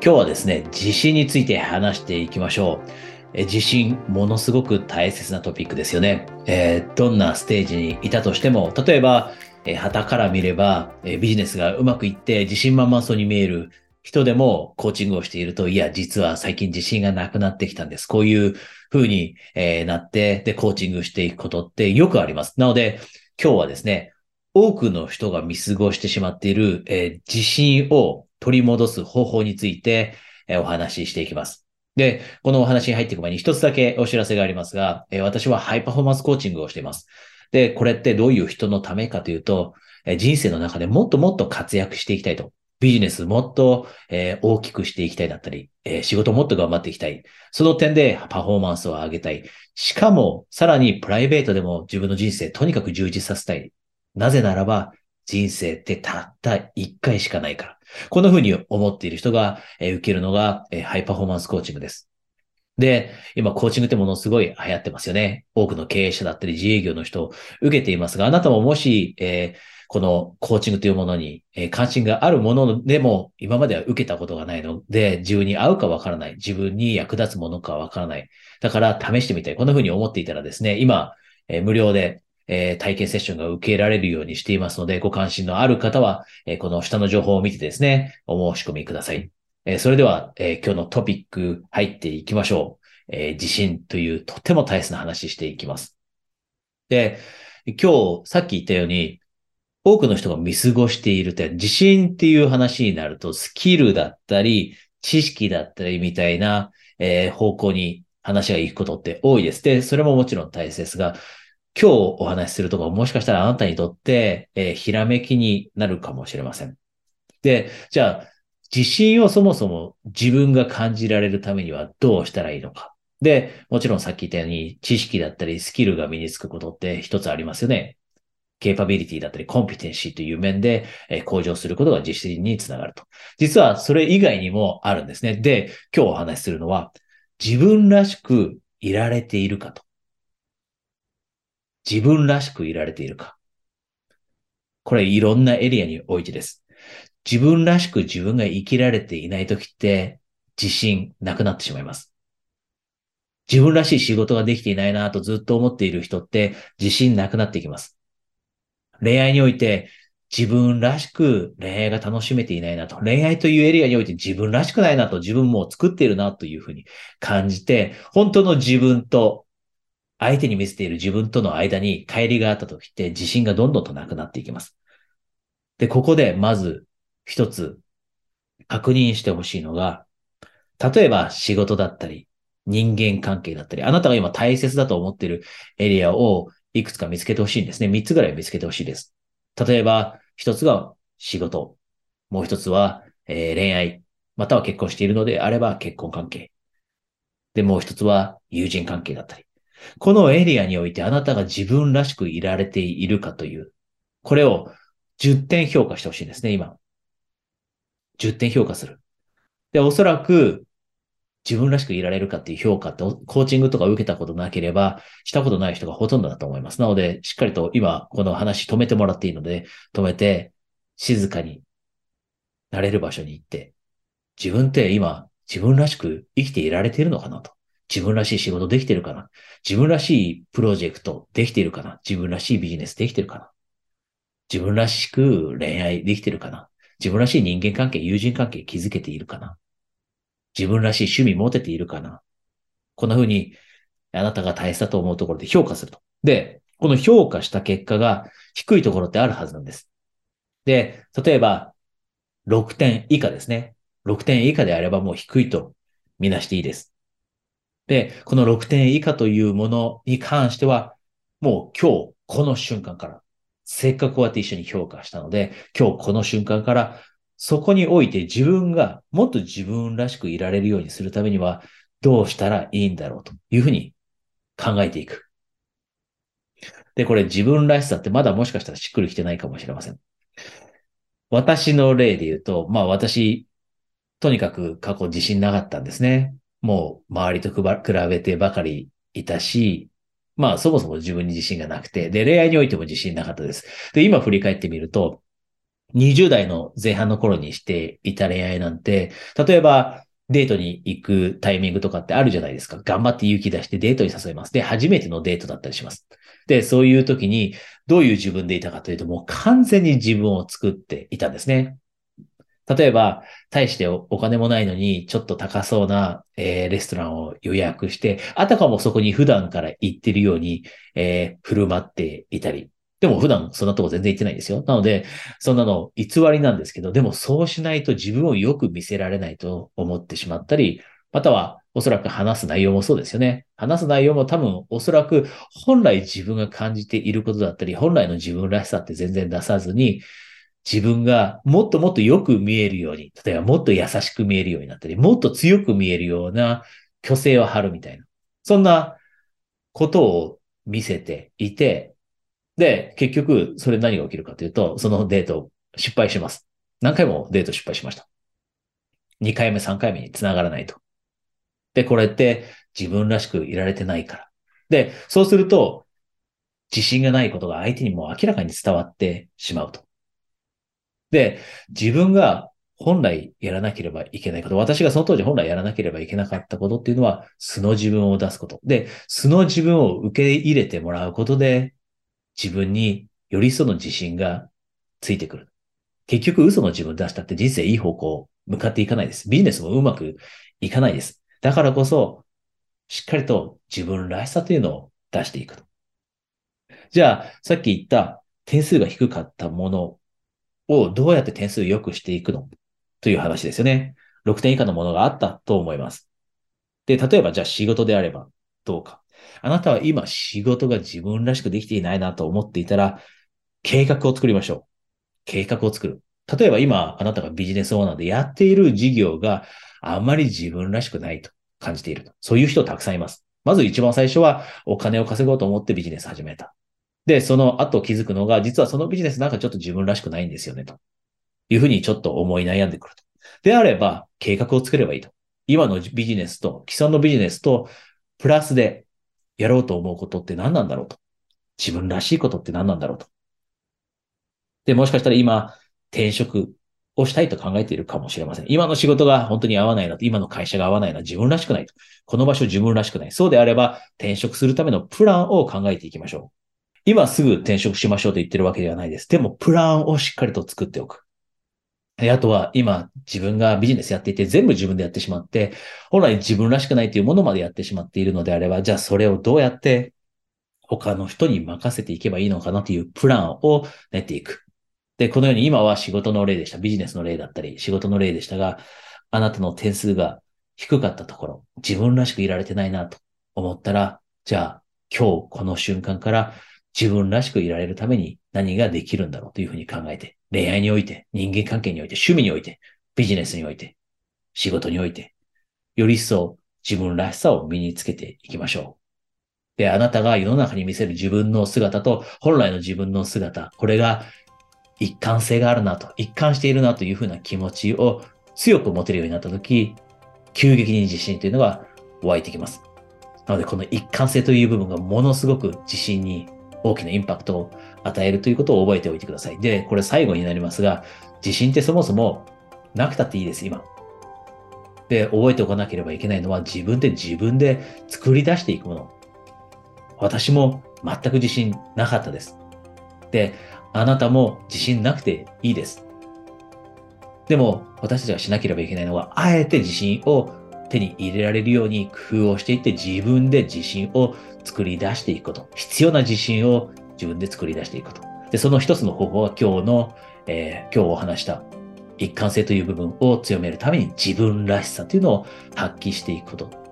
今日はですね、自信について話していきましょう。え自信、ものすごく大切なトピックですよね。えー、どんなステージにいたとしても、例えば、えー、旗から見れば、え、ビジネスがうまくいって自信満々そうに見える人でもコーチングをしていると、いや、実は最近自信がなくなってきたんです。こういう風に、え、なって、で、コーチングしていくことってよくあります。なので、今日はですね、多くの人が見過ごしてしまっている、え自信を取り戻す方法について、お話ししていきます。で、このお話に入っていく前に一つだけお知らせがありますが、私はハイパフォーマンスコーチングをしています。で、これってどういう人のためかというと、人生の中でもっともっと活躍していきたいと。ビジネスもっと、大きくしていきたいだったり、仕事もっと頑張っていきたい。その点でパフォーマンスを上げたい。しかも、さらにプライベートでも自分の人生とにかく充実させたい。なぜならば、人生ってたった一回しかないから。こんな風に思っている人が、え受けるのが、えハイパフォーマンスコーチングです。で、今、コーチングってものすごい流行ってますよね。多くの経営者だったり自営業の人を受けていますが、あなたももし、えー、このコーチングというものに、え、関心があるものでも、今までは受けたことがないので、自分に合うかわからない。自分に役立つものかわからない。だから試してみたい。こんな風に思っていたらですね、今、え、無料で、えー、体験セッションが受けられるようにしていますので、ご関心のある方は、えー、この下の情報を見てですね、お申し込みください。えー、それでは、え今日のトピック入っていきましょう。え自信というとても大切な話していきます。で、今日さっき言ったように、多くの人が見過ごしているって、自信っていう話になると、スキルだったり、知識だったりみたいな、え方向に話が行くことって多いです。で、それももちろん大切ですが、今日お話しするとかもしかしたらあなたにとって、えー、ひらめきになるかもしれません。で、じゃあ、自信をそもそも自分が感じられるためにはどうしたらいいのか。で、もちろんさっき言ったように知識だったりスキルが身につくことって一つありますよね。ケーパビリティだったりコンピテンシーという面で、え向上することが自信につながると。実はそれ以外にもあるんですね。で、今日お話しするのは自分らしくいられているかと。自分らしくいられているか。これいろんなエリアにおいてです。自分らしく自分が生きられていないときって自信なくなってしまいます。自分らしい仕事ができていないなとずっと思っている人って自信なくなっていきます。恋愛において自分らしく恋愛が楽しめていないなと。恋愛というエリアにおいて自分らしくないなと自分も作っているなというふうに感じて、本当の自分と相手に見せている自分との間に乖離があった時って自信がどんどんとなくなっていきます。で、ここでまず一つ確認してほしいのが、例えば仕事だったり、人間関係だったり、あなたが今大切だと思っているエリアをいくつか見つけてほしいんですね。三つぐらい見つけてほしいです。例えば、一つが仕事。もう一つは、えー、恋愛。または結婚しているのであれば結婚関係。で、もう一つは友人関係だったり。このエリアにおいてあなたが自分らしくいられているかという、これを10点評価してほしいんですね、今。10点評価する。で、おそらく自分らしくいられるかっていう評価って、コーチングとか受けたことなければ、したことない人がほとんどだと思います。なので、しっかりと今、この話止めてもらっていいので、止めて、静かになれる場所に行って、自分って今、自分らしく生きていられているのかなと。自分らしい仕事できてるかな？自分らしいプロジェクトできてるかな？自分らしいビジネスできてるかな？自分らしく恋愛できてるかな？自分らしい人間関係、友人関係築けているかな？自分らしい趣味持てているかな？こんな風にあなたが大切だと思うところで評価すると。で、この評価した結果が低いところってあるはずなんです。で、例えば6点以下ですね。6点以下であればもう低いとみなしていいです。で、この6点以下というものに関しては、もう今日この瞬間から、せっかくこうやって一緒に評価したので、今日この瞬間から、そこにおいて自分がもっと自分らしくいられるようにするためには、どうしたらいいんだろうというふうに考えていく。で、これ自分らしさってまだもしかしたらしっくりきてないかもしれません。私の例で言うと、まあ私、とにかく過去自信なかったんですね。もう周りと比べてばかりいたし、まあそもそも自分に自信がなくて、で、恋愛においても自信なかったです。で、今振り返ってみると、20代の前半の頃にしていた恋愛なんて、例えばデートに行くタイミングとかってあるじゃないですか。頑張って勇気出してデートに誘います。で、初めてのデートだったりします。で、そういう時にどういう自分でいたかというと、もう完全に自分を作っていたんですね。例えば、大してお金もないのに、ちょっと高そうな、えー、レストランを予約して、あたかもそこに普段から行ってるように、えー、振る舞っていたり。でも普段そんなとこ全然行ってないんですよ。なので、そんなの偽りなんですけど、でもそうしないと自分をよく見せられないと思ってしまったり、またはおそらく話す内容もそうですよね。話す内容も多分おそらく本来自分が感じていることだったり、本来の自分らしさって全然出さずに、自分がもっともっとよく見えるように、例えばもっと優しく見えるようになったり、もっと強く見えるような虚勢を張るみたいな。そんなことを見せていて、で、結局、それ何が起きるかというと、そのデート失敗します。何回もデート失敗しました。2回目、3回目に繋がらないと。で、これって自分らしくいられてないから。で、そうすると、自信がないことが相手にも明らかに伝わってしまうと。で、自分が本来やらなければいけないこと、私がその当時本来やらなければいけなかったことっていうのは、素の自分を出すこと。で、素の自分を受け入れてもらうことで、自分によりその自信がついてくる。結局嘘の自分出したって人生いい方向向かっていかないです。ビジネスもうまくいかないです。だからこそ、しっかりと自分らしさというのを出していくと。じゃあ、さっき言った点数が低かったものをどうやって点数良くしていくの？という話ですよね。6点以下のものがあったと思います。で、例えばじゃあ仕事であればどうか。あなたは今仕事が自分らしくできていないなと思っていたら、計画を作りましょう。計画を作る。例えば今、あなたがビジネスオーナーでやっている事業があまり自分らしくないと感じていると。そういう人たくさんいます。まず一番最初はお金を稼ごうと思ってビジネス始めた。で、その後気づくのが、実はそのビジネスなんかちょっと自分らしくないんですよね、というふうにちょっと思い悩んでくると。であれば、計画を作ればいいと。今のビジネスと、既存のビジネスと、プラスでやろうと思うことって何なんだろうと。自分らしいことって何なんだろうと。で、もしかしたら今、転職をしたいと考えているかもしれません。今の仕事が本当に合わないなと、今の会社が合わないな、自分らしくないと。この場所自分らしくない。そうであれば、転職するためのプランを考えていきましょう。今すぐ転職しましょうと言ってるわけではないです。でも、プランをしっかりと作っておく。あとは、今、自分がビジネスやっていて、全部自分でやってしまって、本来自分らしくないというものまでやってしまっているのであれば、じゃあそれをどうやって他の人に任せていけばいいのかなというプランを練っていく。で、このように今は仕事の例でした。ビジネスの例だったり、仕事の例でしたが、あなたの点数が低かったところ、自分らしくいられてないなと思ったら、じゃあ今日この瞬間から自分らしくいられるために何ができるんだろうというふうに考えて、恋愛において、人間関係において、趣味において、ビジネスにおいて、仕事において、より一層自分らしさを身につけていきましょう。で、あなたが世の中に見せる自分の姿と本来の自分の姿、これが一貫性があるなと、一貫しているなというふうな気持ちを強く持てるようになったとき、急激に自信というのが湧いてきます。なので、この一貫性という部分がものすごく自信に大きなインパクトを与えるということを覚えておいてください。で、これ最後になりますが、自信ってそもそもなくたっていいです、今。で、覚えておかなければいけないのは自分で自分で作り出していくもの。私も全く自信なかったです。で、あなたも自信なくていいです。でも、私たちがしなければいけないのは、あえて自信を手に入れられるように工夫をしていって自分で自信を作り出していくこと。必要な自信を自分で作り出していくこと。で、その一つの方法は今日の、えー、今日お話した一貫性という部分を強めるために自分らしさというのを発揮していくこと。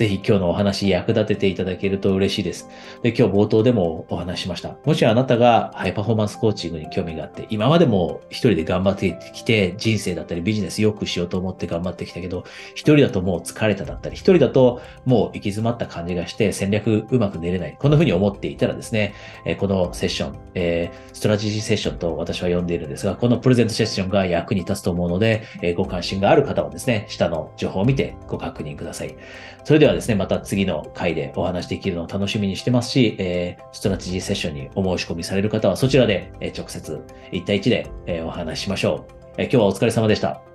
ぜひ今日のお話役立てていただけると嬉しいです。で、今日冒頭でもお話しました。もしあなたがハイパフォーマンスコーチングに興味があって、今までも一人で頑張ってきて、人生だったりビジネス良くしようと思って頑張ってきたけど、一人だともう疲れただったり、一人だともう行き詰まった感じがして戦略うまく練れない。こんな風に思っていたらですね、えこのセッション、え、ストラテジーセッションと私は呼んでいるんですが、このプレゼントセッションが役に立つと思うので、えご関心がある方はですね、下の情報を見てご確認ください。それでははですね、また次の回でお話できるのを楽しみにしてますし、えー、ストラテジーセッションにお申し込みされる方はそちらで、え直接1対1で、えお話ししましょう、え今日はお疲れ様でした。